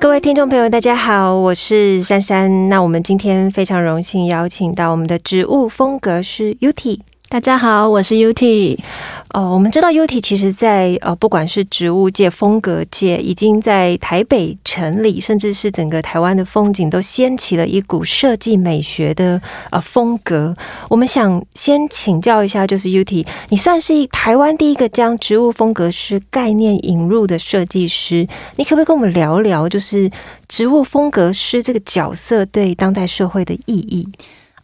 各位听众朋友，大家好，我是珊珊。那我们今天非常荣幸邀请到我们的植物风格师 Uti。大家好，我是 UT。哦，我们知道 UT 其实，在呃，不管是植物界、风格界，已经在台北城里，甚至是整个台湾的风景，都掀起了一股设计美学的呃风格。我们想先请教一下，就是 UT，你算是台湾第一个将植物风格师概念引入的设计师，你可不可以跟我们聊聊，就是植物风格师这个角色对当代社会的意义？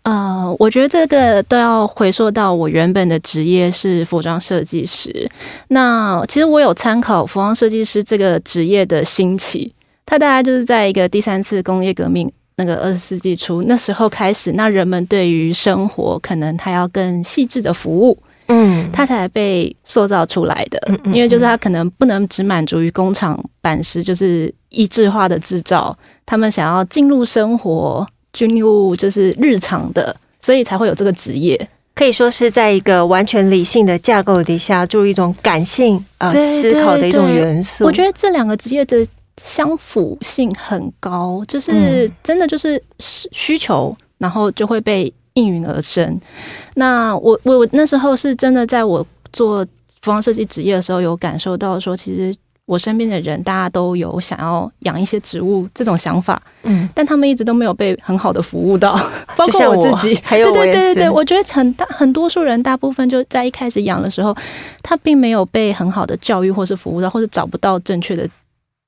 呃，我觉得这个都要回溯到我原本的职业是服装设计师。那其实我有参考服装设计师这个职业的兴起，它大概就是在一个第三次工业革命那个二十世纪初那时候开始，那人们对于生活可能他要更细致的服务，嗯，他才被塑造出来的。因为就是他可能不能只满足于工厂版式，就是一致化的制造，他们想要进入生活。军务就是日常的，所以才会有这个职业，可以说是在一个完全理性的架构底下注入一种感性呃思考的一种元素。我觉得这两个职业的相符性很高，就是真的就是需求，然后就会被应运而生。那我我我那时候是真的在我做服装设计职业的时候，有感受到说，其实。我身边的人，大家都有想要养一些植物这种想法，嗯，但他们一直都没有被很好的服务到，包括我自己，还有对对对对对，我觉得很大很多数人，大部分就在一开始养的时候，他并没有被很好的教育或是服务到，或者找不到正确的。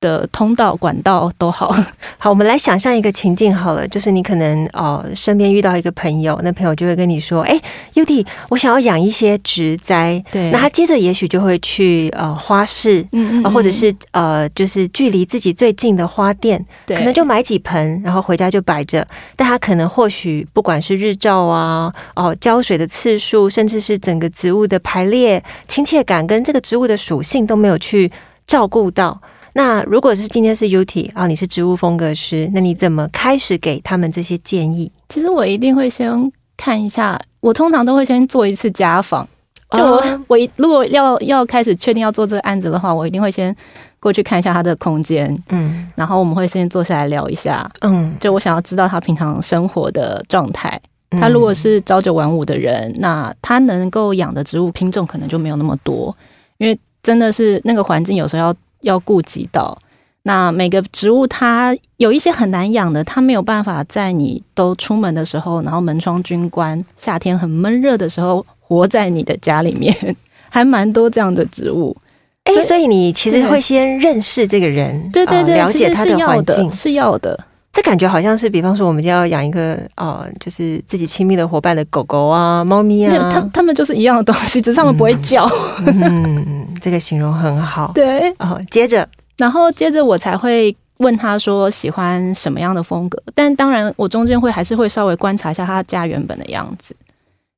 的通道管道都好 好，我们来想象一个情境好了，就是你可能哦身边遇到一个朋友，那朋友就会跟你说：“哎，UD，我想要养一些植栽。”对，那他接着也许就会去呃花市，嗯嗯，或者是呃就是距离自己最近的花店，可能就买几盆，然后回家就摆着。但他可能或许不管是日照啊，哦浇水的次数，甚至是整个植物的排列、亲切感跟这个植物的属性都没有去照顾到。那如果是今天是 UT 啊，你是植物风格师，那你怎么开始给他们这些建议？其实我一定会先看一下，我通常都会先做一次家访。就我如果要要开始确定要做这个案子的话，我一定会先过去看一下他的空间，嗯，然后我们会先坐下来聊一下，嗯，就我想要知道他平常生活的状态。他如果是朝九晚五的人，那他能够养的植物品种可能就没有那么多，因为真的是那个环境有时候要。要顾及到，那每个植物它有一些很难养的，它没有办法在你都出门的时候，然后门窗均关，夏天很闷热的时候，活在你的家里面，还蛮多这样的植物。哎，所以你其实会先认识这个人，对对对，了解他的环境是要的。这感觉好像是，比方说我们就要养一个哦，就是自己亲密的伙伴的狗狗啊、猫咪啊，它它们就是一样的东西，只是它们不会叫。嗯，这个形容很好。对，哦，接着，然后接着我才会问他说喜欢什么样的风格，但当然我中间会还是会稍微观察一下他家原本的样子。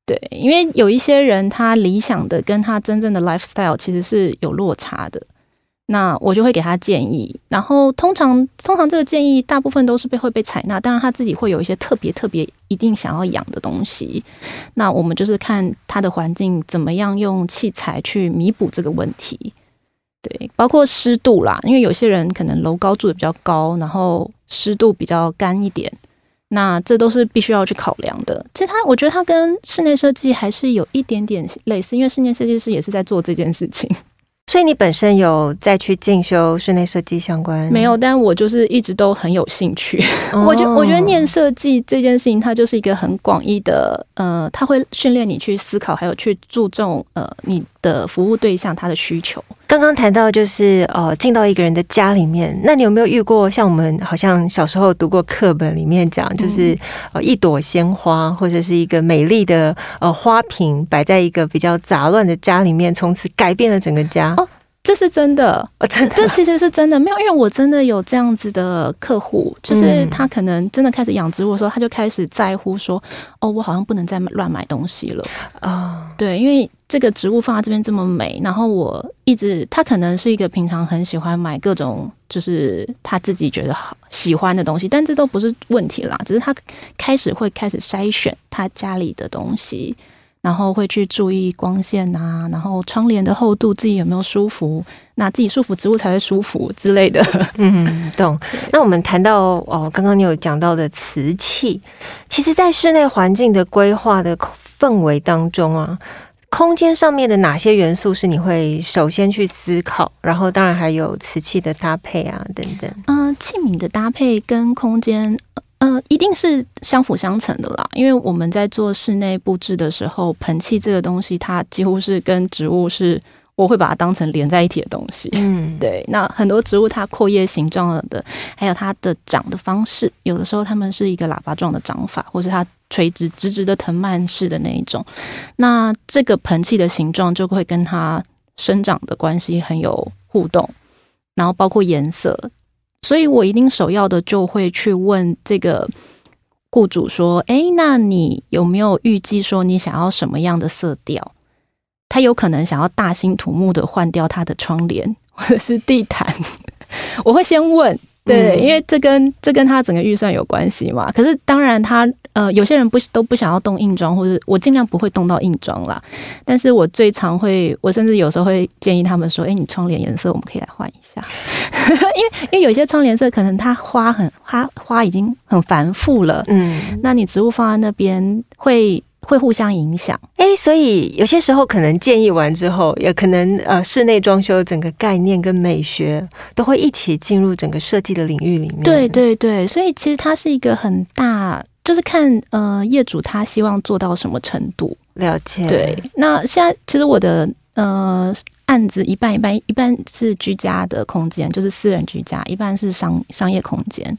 对，因为有一些人他理想的跟他真正的 lifestyle 其实是有落差的。那我就会给他建议，然后通常通常这个建议大部分都是被会被采纳，当然他自己会有一些特别特别一定想要养的东西。那我们就是看他的环境怎么样用器材去弥补这个问题，对，包括湿度啦，因为有些人可能楼高住的比较高，然后湿度比较干一点，那这都是必须要去考量的。其实他我觉得他跟室内设计还是有一点点类似，因为室内设计师也是在做这件事情。所以你本身有再去进修室内设计相关？没有，但我就是一直都很有兴趣。我觉我觉得念设计这件事情，它就是一个很广义的，呃，它会训练你去思考，还有去注重呃你的服务对象他的需求。刚刚谈到就是呃进到一个人的家里面，那你有没有遇过像我们好像小时候读过课本里面讲，就是呃一朵鲜花或者是一个美丽的呃花瓶摆在一个比较杂乱的家里面，从此改变了整个家？这是真的，真的，这其实是真的。没有，因为我真的有这样子的客户，就是他可能真的开始养植物的时候，他就开始在乎说，哦，我好像不能再乱买东西了啊。对，因为这个植物放在这边这么美，然后我一直他可能是一个平常很喜欢买各种就是他自己觉得好喜欢的东西，但这都不是问题啦，只是他开始会开始筛选他家里的东西。然后会去注意光线啊，然后窗帘的厚度自己有没有舒服，那自己舒服，植物才会舒服之类的。嗯，懂。那我们谈到哦，刚刚你有讲到的瓷器，其实，在室内环境的规划的氛围当中啊，空间上面的哪些元素是你会首先去思考？然后，当然还有瓷器的搭配啊，等等。嗯，器皿的搭配跟空间。嗯，一定是相辅相成的啦。因为我们在做室内布置的时候，盆器这个东西，它几乎是跟植物是，我会把它当成连在一起的东西。嗯，对。那很多植物它阔叶形状的，还有它的长的方式，有的时候它们是一个喇叭状的长法，或是它垂直直直的藤蔓式的那一种。那这个盆器的形状就会跟它生长的关系很有互动，然后包括颜色。所以我一定首要的就会去问这个雇主说：“哎，那你有没有预计说你想要什么样的色调？他有可能想要大兴土木的换掉他的窗帘或者是地毯。”我会先问。对，因为这跟这跟他整个预算有关系嘛。可是当然，他呃，有些人不都不想要动硬装，或者我尽量不会动到硬装啦。但是我最常会，我甚至有时候会建议他们说：“哎，你窗帘颜色我们可以来换一下。”因为因为有些窗帘色可能它花很花花已经很繁复了，嗯，那你植物放在那边会。会互相影响，哎，所以有些时候可能建议完之后，也可能呃，室内装修整个概念跟美学都会一起进入整个设计的领域里面。对对对，所以其实它是一个很大，就是看呃业主他希望做到什么程度。了解。对，那现在其实我的呃案子一半一半，一半是居家的空间，就是私人居家，一半是商商业空间。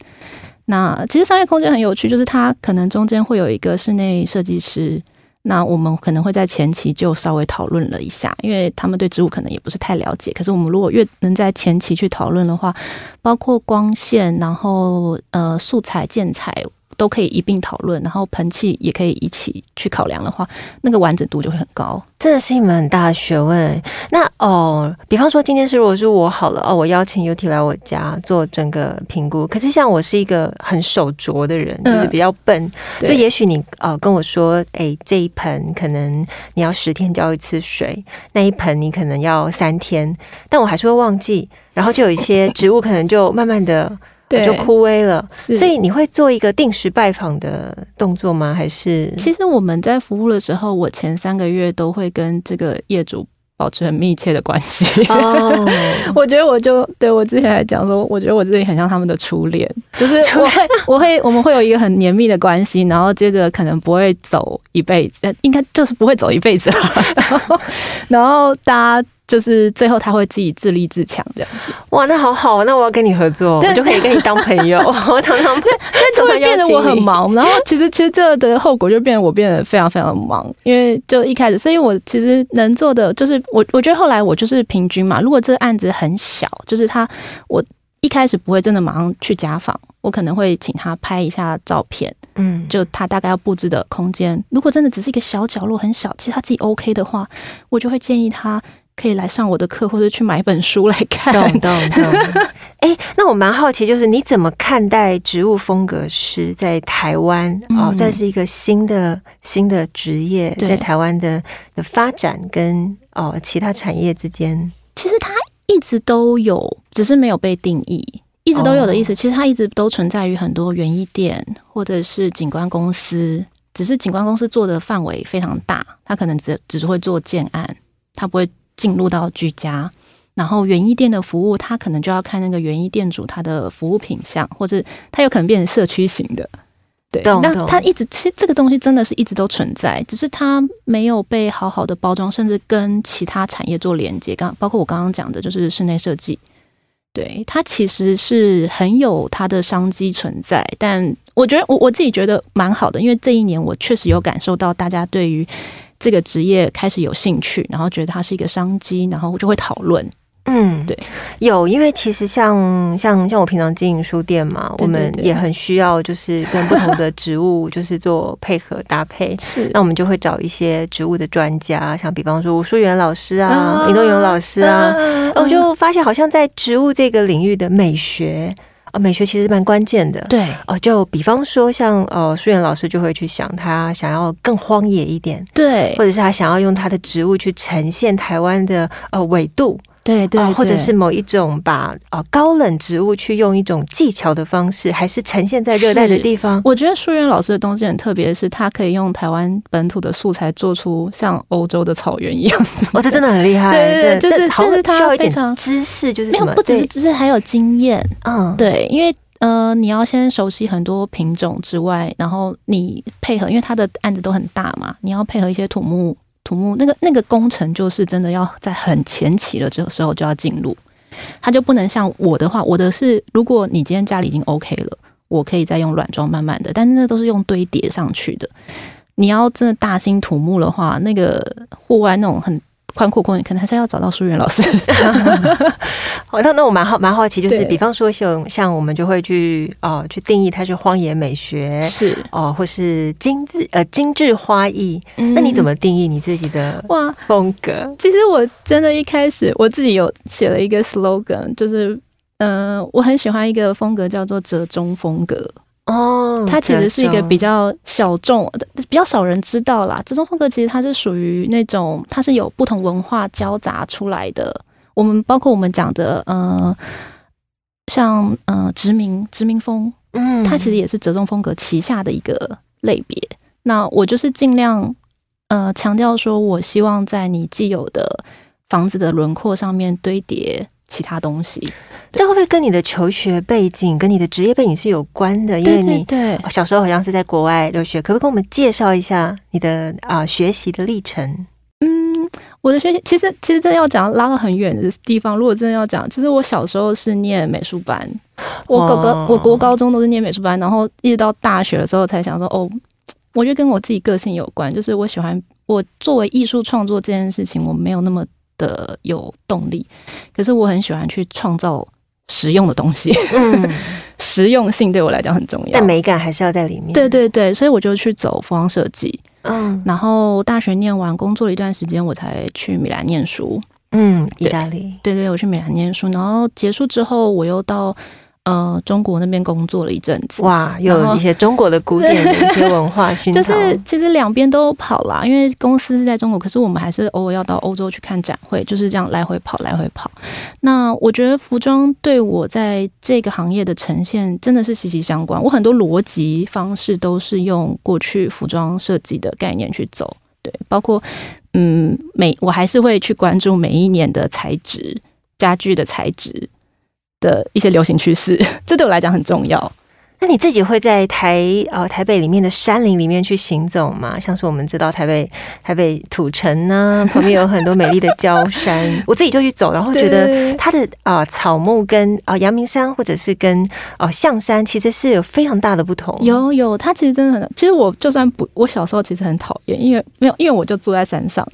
那其实商业空间很有趣，就是它可能中间会有一个室内设计师，那我们可能会在前期就稍微讨论了一下，因为他们对植物可能也不是太了解。可是我们如果越能在前期去讨论的话，包括光线，然后呃素材建材。都可以一并讨论，然后盆器也可以一起去考量的话，那个完整度就会很高。真的是一门很大的学问。那哦，比方说今天是如果是我好了哦，我邀请 UT 来我家做整个评估。可是像我是一个很手拙的人，就是比较笨，就也许你呃跟我说，哎，这一盆可能你要十天浇一次水，那一盆你可能要三天，但我还是会忘记，然后就有一些植物可能就慢慢的。就枯萎了，所以你会做一个定时拜访的动作吗？还是？其实我们在服务的时候，我前三个月都会跟这个业主保持很密切的关系。哦，我觉得我就对我之前来讲说，我觉得我自己很像他们的初恋，就是 我会我会我们会有一个很黏密的关系，然后接着可能不会走一辈子，应该就是不会走一辈子了。然后大家。就是最后他会自己自立自强这样子，哇，那好好，那我要跟你合作，我就可以跟你当朋友。我常常那那就会变得我很忙，然后其实其实这的后果就变得我变得非常非常的忙，因为就一开始所以我其实能做的就是我我觉得后来我就是平均嘛，如果这个案子很小，就是他我一开始不会真的马上去家访，我可能会请他拍一下照片，嗯，就他大概要布置的空间，如果真的只是一个小角落很小，其实他自己 OK 的话，我就会建议他。可以来上我的课，或者去买一本书来看。懂懂懂。哎，那我蛮好奇，就是你怎么看待植物风格师在台湾？哦，这是一个新的新的职业，在台湾的的发展跟哦其他产业之间，其实它一直都有，只是没有被定义，一直都有的意思。其实它一直都存在于很多园艺店或者是景观公司，只是景观公司做的范围非常大，它可能只只会做建案，它不会。进入到居家，然后园艺店的服务，它可能就要看那个园艺店主他的服务品相，或者它有可能变成社区型的。对，那它一直其实这个东西真的是一直都存在，只是它没有被好好的包装，甚至跟其他产业做连接。刚包括我刚刚讲的，就是室内设计，对它其实是很有它的商机存在。但我觉得我我自己觉得蛮好的，因为这一年我确实有感受到大家对于。这个职业开始有兴趣，然后觉得它是一个商机，然后就会讨论。嗯，对，有，因为其实像像像我平常经营书店嘛，我们也很需要就是跟不同的植物就是做配合搭配，是，那我们就会找一些植物的专家，像比方说吴淑媛老师啊、林东勇老师啊，我就发现好像在植物这个领域的美学。啊，美学其实蛮关键的。对，哦，就比方说，像呃，舒媛老师就会去想，他想要更荒野一点，对，或者是他想要用他的植物去呈现台湾的呃纬度。对对，或者是某一种把啊高冷植物去用一种技巧的方式，还是呈现在热带的地方。我觉得舒媛老师的东西很特别，是他可以用台湾本土的素材做出像欧洲的草原一样。哦，这真的很厉害。对对，就是就是他需要一点知识，就是没有不只是知识，还有经验。嗯，对，因为呃，你要先熟悉很多品种之外，然后你配合，因为它的案子都很大嘛，你要配合一些土木。土木那个那个工程就是真的要在很前期了这个时候就要进入，它就不能像我的话，我的是如果你今天家里已经 OK 了，我可以再用软装慢慢的，但是那都是用堆叠上去的。你要真的大兴土木的话，那个户外那种很。宽阔空间，可能还是要找到书院老师。好，那那我蛮好蛮好奇，就是比方说像像我们就会去哦去定义它是荒野美学是哦，或是精致呃精致花艺。那你怎么定义你自己的哇风格？其实我真的一开始我自己有写了一个 slogan，就是嗯，我很喜欢一个风格叫做折中风格。哦，它其实是一个比较小众的，比较少人知道啦。这种风格其实它是属于那种，它是有不同文化交杂出来的。我们包括我们讲的，呃，像呃殖民殖民风，嗯，它其实也是折中风格旗下的一个类别。那我就是尽量呃强调说，我希望在你既有的房子的轮廓上面堆叠。其他东西，这会不会跟你的求学背景、跟你的职业背景是有关的？因为你对小时候好像是在国外留学，可不可以跟我们介绍一下你的啊学习的历程？嗯，我的学习其实其实真的要讲拉到很远的地方。如果真的要讲，其实我小时候是念美术班，我哥哥我国高中都是念美术班，然后一直到大学的时候才想说，哦，我觉得跟我自己个性有关，就是我喜欢我作为艺术创作这件事情，我没有那么。的有动力，可是我很喜欢去创造实用的东西。嗯，实用性对我来讲很重要，但美感还是要在里面。对对对，所以我就去走服装设计。嗯，然后大学念完，工作了一段时间，我才去米兰念书。嗯，意大利。对对，我去米兰念书，然后结束之后，我又到。呃，中国那边工作了一阵子，哇，有一些中国的古典的一些文化熏陶。就是其实两边都跑啦，因为公司是在中国，可是我们还是偶尔要到欧洲去看展会，就是这样来回跑，来回跑。那我觉得服装对我在这个行业的呈现真的是息息相关。我很多逻辑方式都是用过去服装设计的概念去走，对，包括嗯，每我还是会去关注每一年的材质，家具的材质。的一些流行趋势，这对我来讲很重要。那你自己会在台呃台北里面的山林里面去行走吗？像是我们知道台北台北土城呢，旁边有很多美丽的郊山，我自己就去走，然后觉得它的啊草木跟啊阳明山或者是跟啊象山其实是有非常大的不同。有有，它其实真的很，其实我就算不，我小时候其实很讨厌，因为没有，因为我就住在山上。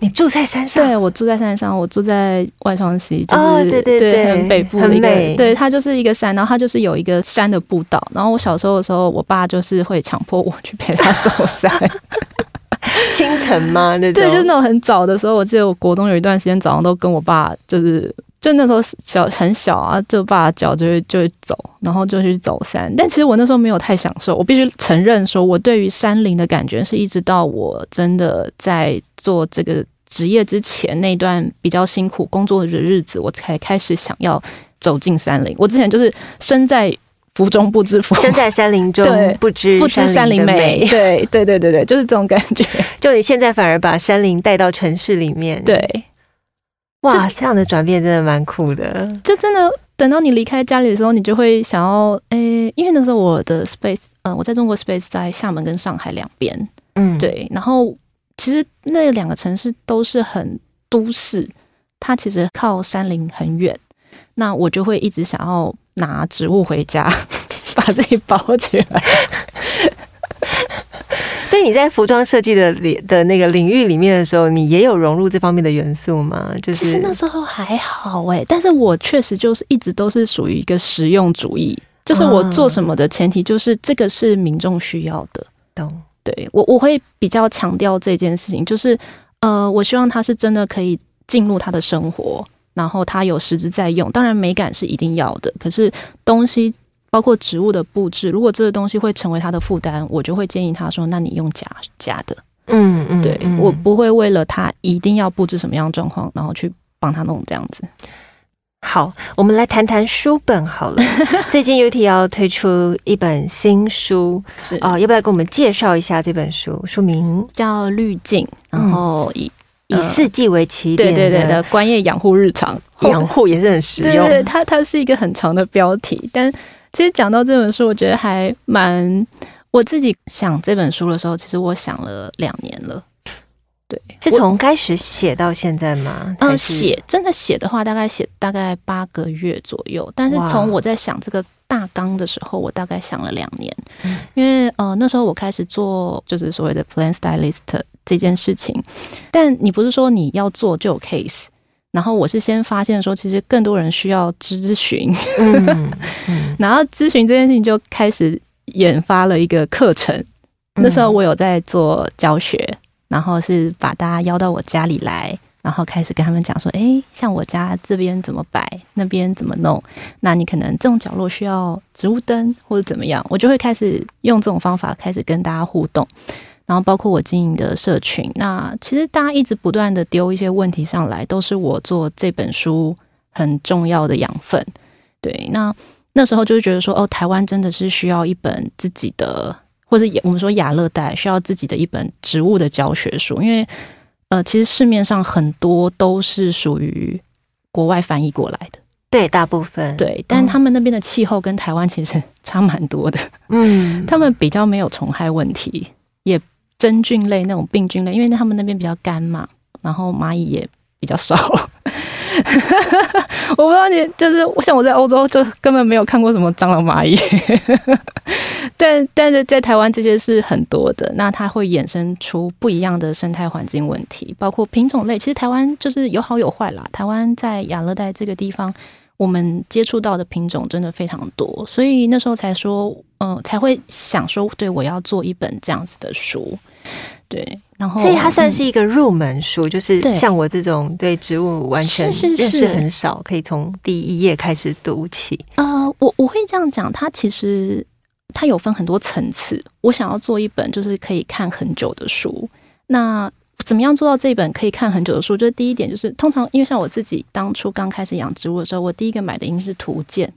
你住在山上？对，我住在山上，我住在外双溪，就是对对对，很北部的一个，对，它就是一个山，然后它就是有一个山的步道。然后我小时候的时候，我爸就是会强迫我去陪他走山。清晨吗？那对，就是那种很早的时候。我记得我国中有一段时间早上都跟我爸，就是就那时候小很小啊，就爸脚就会就会走，然后就去走山。但其实我那时候没有太享受。我必须承认，说我对于山林的感觉是一直到我真的在做这个职业之前那段比较辛苦工作的日子，我才开始想要走进山林。我之前就是身在。福中不知福，身在山林中不知不知山林美。对对对对对，就是这种感觉。就你现在反而把山林带到城市里面，对，哇，这样的转变真的蛮酷的。就真的等到你离开家里的时候，你就会想要，诶，因为那时候我的 space，嗯，我在中国 space 在厦门跟上海两边，嗯，对。然后其实那两个城市都是很都市，它其实靠山林很远，那我就会一直想要。拿植物回家，把自己包起来。所以你在服装设计的领的那个领域里面的时候，你也有融入这方面的元素吗？就是其实那时候还好哎、但是我确实就是一直都是属于一个实用主义，就是我做什么的前提就是这个是民众需要的。懂对我我会比较强调这件事情，就是呃，我希望他是真的可以进入他的生活，然后他有实质在用。当然美感是一定要的，可是东西包括植物的布置，如果这个东西会成为他的负担，我就会建议他说：“那你用假假的。嗯嗯对、嗯我不会为了他一定要布置什么样的状况，然后去帮他弄这样子。好，我们来谈谈书本好了。最近 UT 要推出一本新书是哦，要不要给我们介绍一下这本书？书名叫滤镜，然后以、以呃四季为起点对对对的的专业养护日常养护也是很实用。对对，它它是一个很长的标题，但其实讲到这本书，我觉得还蛮。我自己想这本书的时候，其实我想了两年了。对，是从开始写到现在吗？嗯写真的写的话，大概写大概八个月左右。但是从我在想这个大纲的时候，我大概想了两年，嗯因为呃那时候我开始做就是所谓的 plan stylist 这件事情，但你不是说你要做就有 case。然后我是先发现说，其实更多人需要咨询，嗯嗯 然后咨询这件事情就开始研发了一个课程。那时候我有在做教学，然后是把大家邀到我家里来，然后开始跟他们讲说，诶，像我家这边怎么摆，那边怎么弄，那你可能这种角落需要植物灯或者怎么样，我就会开始用这种方法开始跟大家互动。然后包括我经营的社群，那其实大家一直不断的丢一些问题上来，都是我做这本书很重要的养分。对，那那时候就是觉得说，哦，台湾真的是需要一本自己的，或者我们说亚热带需要自己的一本植物的教学书，因为呃，其实市面上很多都是属于国外翻译过来的，对，大部分对，但他们那边的气候跟台湾其实 差蛮多的，嗯，他们比较没有虫害问题，也真菌类那种病菌类，因为他们那边比较干嘛，然后蚂蚁也比较少。我不知道你就是像我在欧洲就根本没有看过什么蟑螂、蚂蚁，但但是在台湾这些是很多的，那它会衍生出不一样的生态环境问题，包括品种类。其实台湾就是有好有坏啦。台湾在亚热带这个地方，我们接触到的品种真的非常多，所以那时候才说，嗯、才会想说，对我要做一本这样子的书，对，然后所以它算嗯是一个入门书，就是像我这种对植物完全认识是很少，可以从第一页开始读起。呃，我我会这样讲，它其实它有分很多层次。我想要做一本就是可以看很久的书。那怎么样做到这本可以看很久的书？就是第一点，就是通常因为像我自己当初刚开始养植物的时候，我第一个买的应该是图鉴，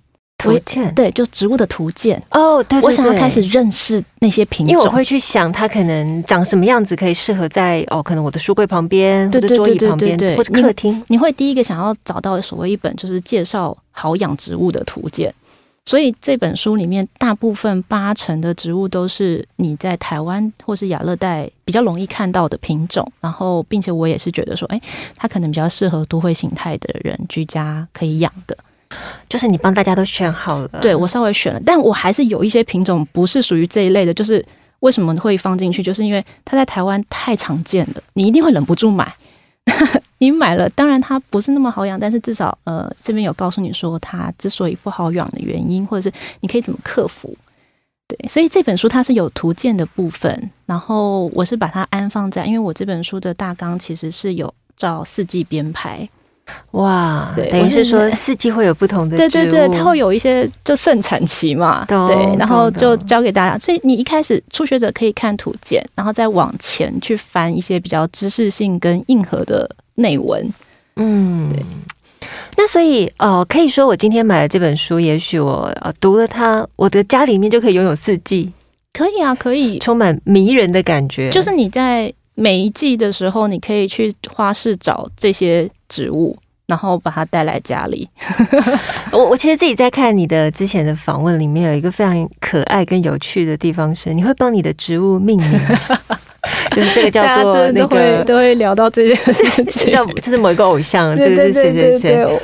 图鉴对，就植物的图鉴。哦，对对我想要开始认识那些品种，因为我会去想它可能长什么样子，可以适合在哦，可能我的书柜旁边，或者桌椅对对对对旁边对，对或者你客厅。你会第一个想要找到所谓一本就是介绍好养植物的图鉴。所以这本书里面，大部分八成的植物都是你在台湾或是亚热带比较容易看到的品种。然后，并且我也是觉得说，哎，它可能比较适合都会形态的人居家可以养的。就是你帮大家都选好了，对我稍微选了，但我还是有一些品种不是属于这一类的。就是为什么会放进去，就是因为它在台湾太常见了，你一定会忍不住买。你买了，当然它不是那么好养，但是至少呃这边有告诉你说它之所以不好养的原因，或者是你可以怎么克服。对，所以这本书它是有图鉴的部分，然后我是把它安放在，因为我这本书的大纲其实是有照四季编排，哇，对等于是说四季会有不同的对对对，它会有一些就盛产期嘛，对，然后就教给大家。所以你一开始初学者可以看图鉴，然后再往前去翻一些比较知识性跟硬核的内文。嗯，对那所以哦，可以说我今天买了这本书，也许我呃读了它，我的家里面就可以拥有四季，可以啊，可以，充满迷人的感觉。就是你在每一季的时候，你可以去花市找这些植物，然后把它带来家里。我我其实自己在看你的之前的访问里面，有一个非常可爱跟有趣的地方是，你会帮你的植物命名，就是这个叫做那大家都会个都会聊到这件事情，叫这是某一个偶像，这对对个是谁谁对对对谁。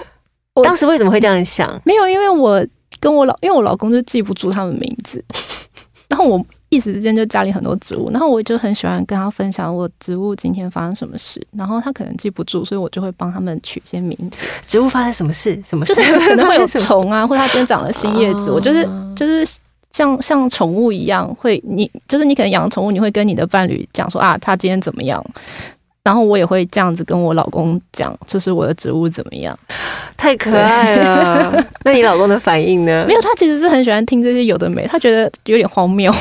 当时为什么会这样想？没有，因为我跟我老，因为我老公就记不住他们名字，然后我一时之间就家里很多植物，然后我就很喜欢跟他分享我植物今天发生什么事，然后他可能记不住，所以我就会帮他们取些名字。植物发生什么事？什么事？就是可能会有虫啊，或者它今天长了新叶子，我 就是就是像像宠物一样，会你就是你可能养宠物，你会跟你的伴侣讲说啊，他今天怎么样？然后我也会这样子跟我老公讲，就是我的植物怎么样，太可爱了。那你老公的反应呢？没有，他其实是很喜欢听这些有的没，他觉得有点荒谬。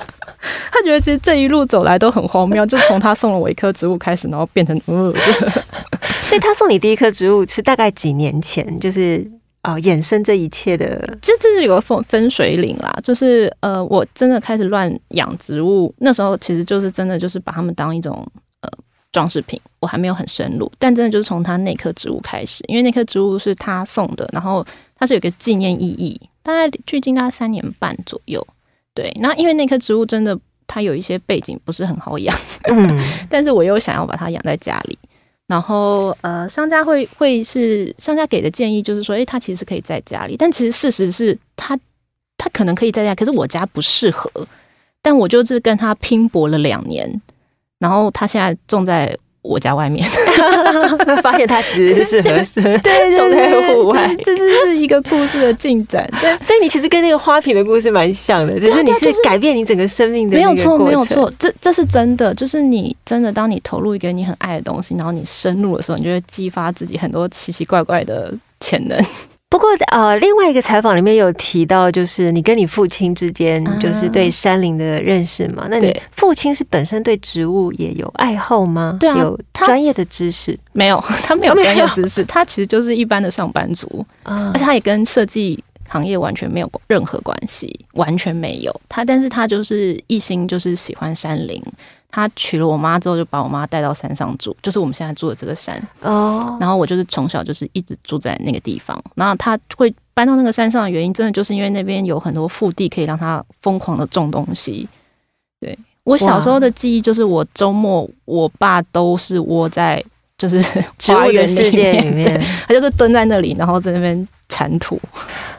他觉得其实这一路走来都很荒谬，就从他送了我一颗植物开始，然后变成呃，就是。所以他送你第一颗植物是大概几年前，就是啊，衍生这一切的。这这是有个分分水岭啦，就是呃，我真的开始乱养植物，那时候其实就是真的就是把它们当一种呃。装饰品，我还没有很深入，但真的就是从他那棵植物开始，因为那棵植物是他送的，然后它是有个纪念意义，大概距今大概三年半左右。对，那因为那棵植物真的它有一些背景不是很好养，嗯，但是我又想要把它养在家里，然后呃，商家会会是商家给的建议就是说，诶，它其实可以在家里，但其实事实是它它可能可以在家，可是我家不适合，但我就是跟他拼搏了两年。然后他现在种在我家外面，发现他其实是合适 对种在户外，这就是一个故事的进展。对，所以你其实跟那个花瓶的故事蛮像的，只是你是改变你整个生命的没有错，没有错，这这是真的。就是你真的当你投入一个你很爱的东西，然后你深入的时候，你就会激发自己很多奇奇怪怪的潜能。不过，呃，另外一个采访里面有提到，就是你跟你父亲之间，就是对山林的认识嘛。那你父亲是本身对植物也有爱好吗？对啊，有专业的知识没有？他没有专业知识，他其实就是一般的上班族，啊而且他也跟设计行业完全没有任何关系，完全没有。他，但是他就是一心就是喜欢山林。他娶了我妈之后，就把我妈带到山上住，就是我们现在住的这个山。哦。然后我就是从小就是一直住在那个地方。然后他会搬到那个山上的原因，真的就是因为那边有很多腹地，可以让他疯狂的种东西。对我小时候的记忆，就是我周末我爸都是窝在就是 花园里面，他就是蹲在那里，然后在那边铲土。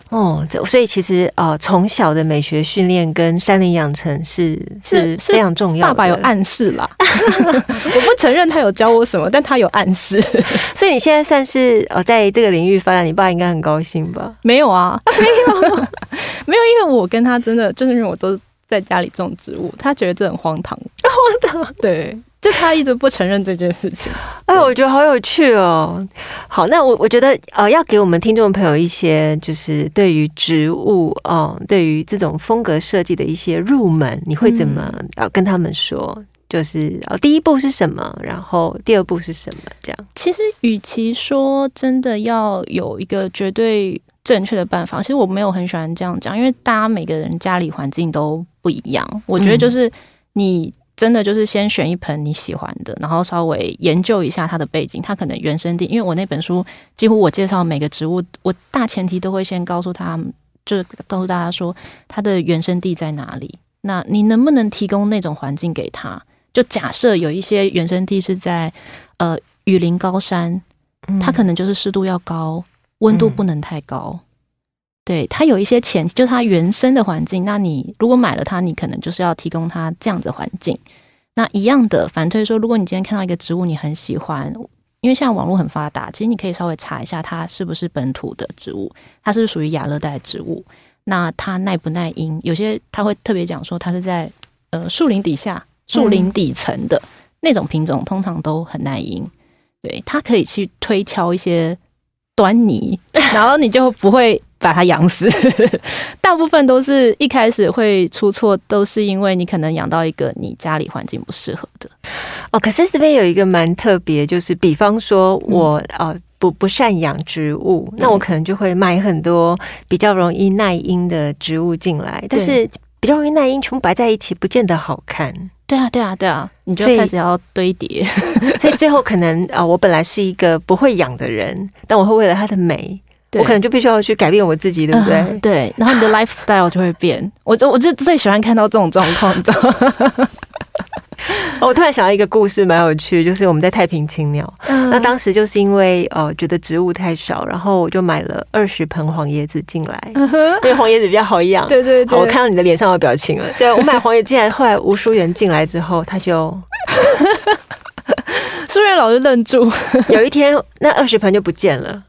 哦，所以其实呃，从小的美学训练跟山林养成是是非常重要。爸爸有暗示啦，我不承认他有教我什么，但他有暗示。所以你现在算是呃，在这个领域发展，你爸应该很高兴吧？没有啊，没有，没有，因为我跟他真的就是因为我都在家里种植物，他觉得这很荒唐，荒唐，对。就他一直不承认这件事情，哎，我觉得好有趣哦。好，那我我觉得呃，要给我们听众朋友一些就是对于植物哦，对于这种风格设计的一些入门，你会怎么要跟他们说？就是哦，第一步是什么？然后第二步是什么？这样。其实，与其说真的要有一个绝对正确的办法，其实我没有很喜欢这样讲，因为大家每个人家里环境都不一样。我觉得就是你。真的就是先选一盆你喜欢的，然后稍微研究一下它的背景，它可能原生地。因为我那本书几乎我介绍每个植物，我大前提都会先告诉他，就是告诉大家说它的原生地在哪里。那你能不能提供那种环境给他？就假设有一些原生地是在呃雨林高山，它可能就是湿度要高，温度不能太高。对它有一些前提，就是它原生的环境。那你如果买了它，你可能就是要提供它这样的环境。那一样的反推说，如果你今天看到一个植物，你很喜欢，因为现在网络很发达，其实你可以稍微查一下它是不是本土的植物，它是属于亚热带植物。那它耐不耐阴？有些它会特别讲说，它是在呃树林底下、树林底层的那种品种，通常都很耐阴。对，它可以去推敲一些端倪，然后你就不会。把它养死，大部分都是一开始会出错，都是因为你可能养到一个你家里环境不适合的。哦，可是这边有一个蛮特别，就是比方说我啊不不善养植物，那我可能就会买很多比较容易耐阴的植物进来，但是比较容易耐阴全部摆在一起，不见得好看。对啊，对啊，对啊，你就开始要堆叠，所以最后可能啊，我本来是一个不会养的人，但我会为了它的美。我可能就必须要去改变我自己，对不对？对，然后你的 lifestyle 就会变。我就我就最喜欢看到这种状况，你知道吗？我突然想到一个故事，蛮有趣，就是我们在太平青鸟，那当时就是因为呃觉得植物太少，然后我就买了二十盆黄叶子进来，因为黄叶子比较好养。对对对，我看到你的脸上的表情了。对我买黄椰进来，后来吴淑媛进来之后，他就，淑媛老是愣住。有一天，那二十盆就不见了，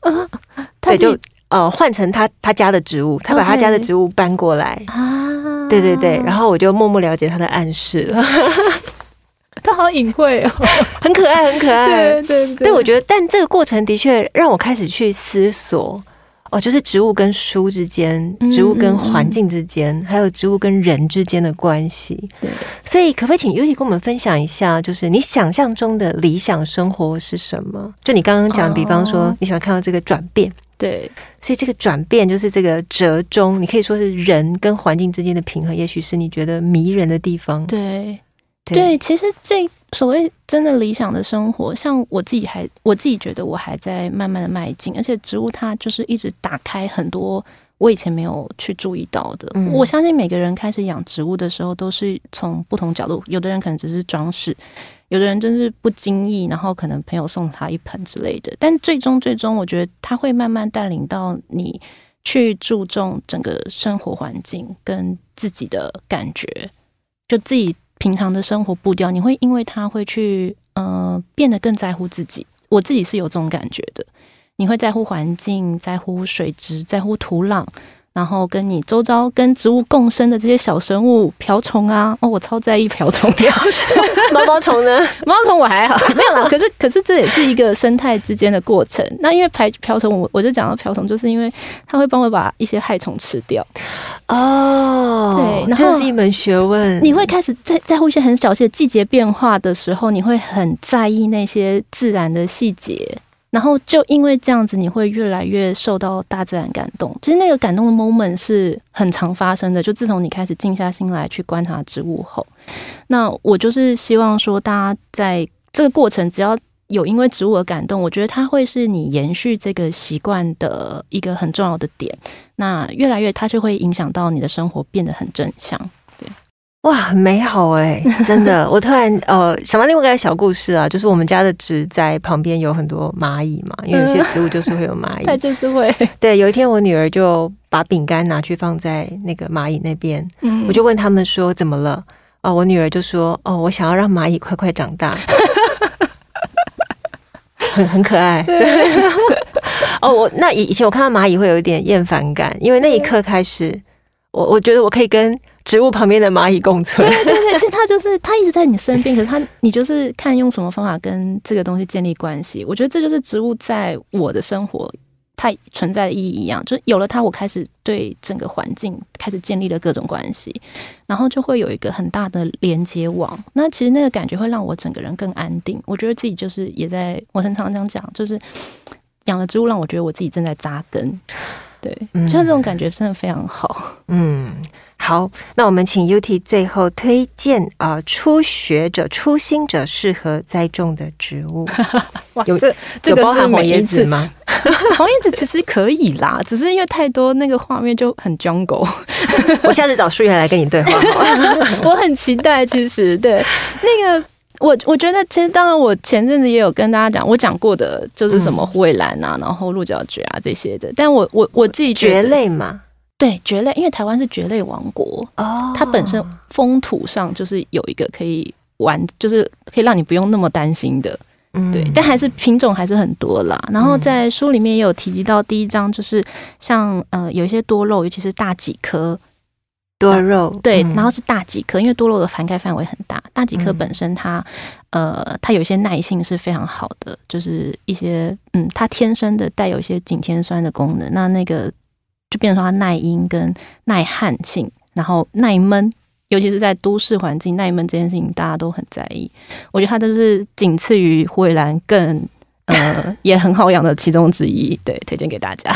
对，就呃换成他他家的植物，他把他家的植物搬过来啊。对对对，然后我就默默了解他的暗示了。他好隐晦哦，很可爱，很可爱。对对对，我觉得，但这个过程的确让我开始去思索哦，就是植物跟书之间，植物跟环境之间，还有植物跟人之间的关系。对，所以可不可以请 Uti 跟我们分享一下，就是你想象中的理想生活是什么？就你刚刚讲，比方说你喜欢看到这个转变。对，所以这个转变就是这个折中，你可以说是人跟环境之间的平衡，也许是你觉得迷人的地方。对，对，其实这所谓真的理想的生活，像我自己还我自己觉得我还在慢慢的迈进，而且植物它就是一直打开很多我以前没有去注意到的。我相信每个人开始养植物的时候，都是从不同角度，有的人可能只是装饰。有的人真是不经意，然后可能朋友送他一盆之类的，但最终最终，我觉得他会慢慢带领到你去注重整个生活环境跟自己的感觉，就自己平常的生活步调，你会因为他会去呃变得更在乎自己。我自己是有这种感觉的，你会在乎环境，在乎水质，在乎土壤。然后跟你周遭跟植物共生的这些小生物，瓢虫啊，哦，我超在意瓢虫。瓢虫，毛毛虫呢？毛毛虫我还好，没有啦。可是，可是这也是一个生态之间的过程。那因为排瓢虫，我我就讲到瓢虫，就是因为它会帮我把一些害虫吃掉。哦，对，这是一门学问。你会开始在在乎一些很小细的季节变化的时候，你会很在意那些自然的细节。然后就因为这样子，你会越来越受到大自然感动。其实那个感动的 moment 是很常发生的。就自从你开始静下心来去观察植物后，那我就是希望说，大家在这个过程，只要有因为植物而感动，我觉得它会是你延续这个习惯的一个很重要的点。那越来越，它就会影响到你的生活变得很正向。哇，很美好哎，真的！我突然呃想到另外一个小故事啊，就是我们家的植栽旁边有很多蚂蚁嘛，因为有些植物就是会有蚂蚁，它就是会。对，有一天我女儿就把饼干拿去放在那个蚂蚁那边，嗯，我就问他们说怎么了？哦，我女儿就说哦，我想要让蚂蚁快快长大，很很可爱。哦，我那以以前我看到蚂蚁会有一点厌烦感，因为那一刻开始，我我觉得我可以跟。植物旁边的蚂蚁共存，对对对，其实它就是它一直在你身边，可是它你就是看用什么方法跟这个东西建立关系。我觉得这就是植物在我的生活它存在的意义一样，就是有了它，我开始对整个环境开始建立了各种关系，然后就会有一个很大的连接网。那其实那个感觉会让我整个人更安定。我觉得自己就是也在，我很常常讲，就是养了植物让我觉得我自己正在扎根。对，就这种感觉真的非常好。嗯。好，那我们请 UT 最后推荐啊，初学者、初心者适合栽种的植物。有这这个是红叶子吗？黄叶子其实可以啦，只是因为太多那个画面就很 jungle。我下次找树叶来跟你对话。我很期待，其实对那个我我觉得，其实当然我前阵子也有跟大家讲，我讲过的就是什么护卫兰啊，然后鹿角蕨啊这些的，但我我我自己蕨类嘛。对蕨类，因为台湾是蕨类王国哦，它本身风土上就是有一个可以玩，就是可以让你不用那么担心的，嗯，对。但还是品种还是很多啦。然后在书里面也有提及到，第一章就是像呃有一些多肉，尤其是大戟科多肉，对，然后是大戟科，因为多肉的涵盖范围很大。大戟科本身它呃它有一些耐性是非常好的，就是一些嗯它天生的带有一些景天酸的功能。那那个。就变成它耐阴跟耐旱性，然后耐闷，尤其是在都市环境耐闷这件事情，大家都很在意。我觉得它就是仅次于虎尾兰更呃也很好养的其中之一，对，推荐给大家。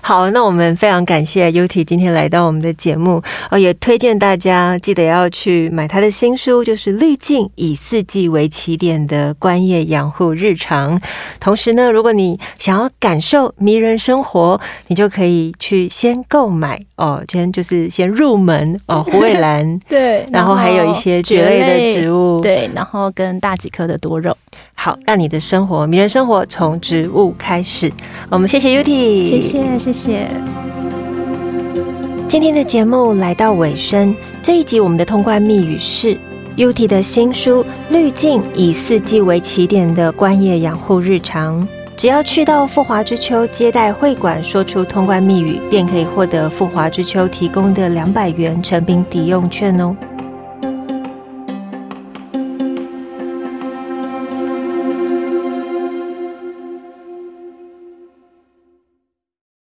好，那我们非常感谢 Uti 今天来到我们的节目哦，也推荐大家记得要去买他的新书，就是《滤镜以四季为起点的观叶养护日常》。同时呢，如果你想要感受迷人生活，你就可以去先购买哦，先就是先入门哦，虎尾兰对，然后还有一些蕨类的植物，对，然后跟大几颗的多肉。好，让你的生活迷人生活从植物开始。我们谢谢 Uti，谢谢谢谢。今天的节目来到尾声，这一集我们的通关密语是 Uti 的新书《滤镜以四季为起点的观叶养护日常》。只要去到富华之秋接待会馆，说出通关密语，便可以获得富华之秋提供的两百元成品抵用券哦。